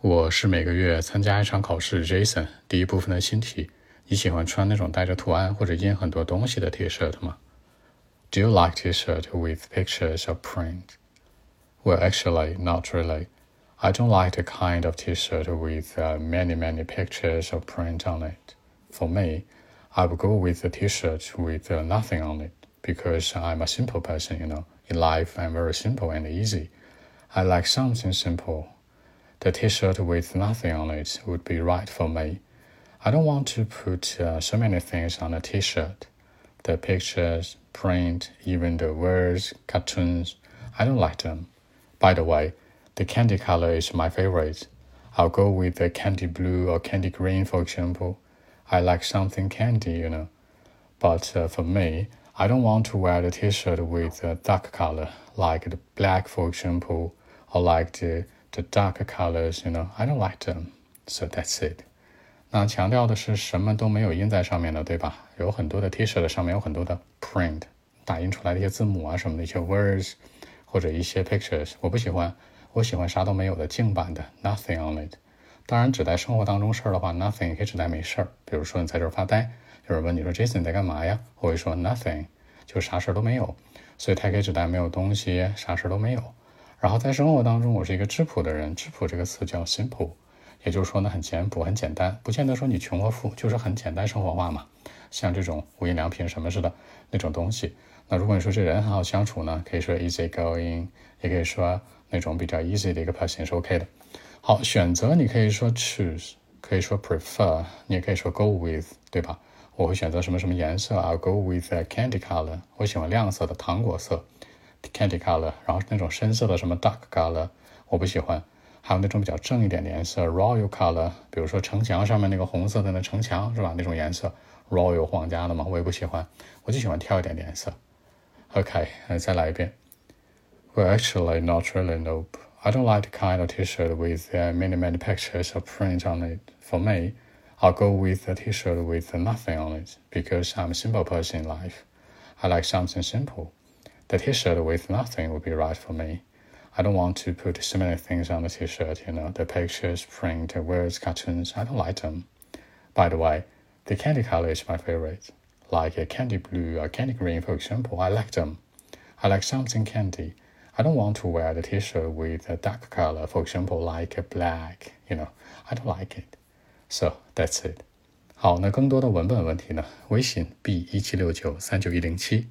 我是每个月参加一场考试，Jason。第一部分的新题：你喜欢穿那种带着图案或者印很多东西的 T-shirt 吗？Do you like T-shirt with pictures or print? Well, actually, not really. I don't like the kind of T-shirt with uh, many, many pictures or print on it. For me, I would go with a T-shirt with uh, nothing on it because I'm a simple person. You know, in life, I'm very simple and easy. I like something simple the t-shirt with nothing on it would be right for me. I don't want to put uh, so many things on a t-shirt. The pictures, print, even the words, cartoons, I don't like them. By the way, the candy color is my favorite. I'll go with the candy blue or candy green, for example. I like something candy, you know. But uh, for me, I don't want to wear the t-shirt with a dark color, like the black, for example, or like the the darker colors, you know, I don't like them. So that's it. 那强调的是什么都没有印在上面的，对吧？有很多的 T-shirt 的上面有很多的 print，打印出来的一些字母啊什么的一些 words，或者一些 pictures，我不喜欢。我喜欢啥都没有的净版的 nothing on it。当然，指代生活当中事儿的话，nothing 也可以指代没事儿。比如说你在这儿发呆，有人问你说 Jason 你在干嘛呀？我会说 nothing，就啥事儿都没有。所以它可以指代没有东西，啥事儿都没有。然后在生活当中，我是一个质朴的人。质朴这个词叫 simple，也就是说呢，很简朴、很简单，不见得说你穷或富，就是很简单生活化嘛。像这种无印良品什么似的那种东西。那如果你说这人很好相处呢，可以说 easy going，也可以说那种比较 easy 的一个 person 是 OK 的。好，选择你可以说 choose，可以说 prefer，你也可以说 go with，对吧？我会选择什么什么颜色？I'll go with a candy color，我喜欢亮色的糖果色。Candy color，然后那种深色的什么 dark color，我不喜欢。还有那种比较正一点的颜色，royal color，比如说城墙上面那个红色的那城墙是吧？那种颜色，royal 皇家的嘛，我也不喜欢。我就喜欢挑一点的颜色。OK，再来一遍。Well, actually, not really. Nope. I don't like the kind of T-shirt with uh, many, many pictures or print on it. For me, I'll go with a T-shirt with nothing on it because I'm a simple person in life. I like something simple. The t-shirt with nothing would be right for me. I don't want to put so many things on the t-shirt, you know, the pictures, print, words, cartoons. I don't like them. By the way, the candy color is my favorite. Like a candy blue or candy green, for example, I like them. I like something candy. I don't want to wear the t-shirt with a dark color, for example, like a black, you know, I don't like it. So that's it. 好，那更多的文本问题呢？微信 b 一七六九三九一零七。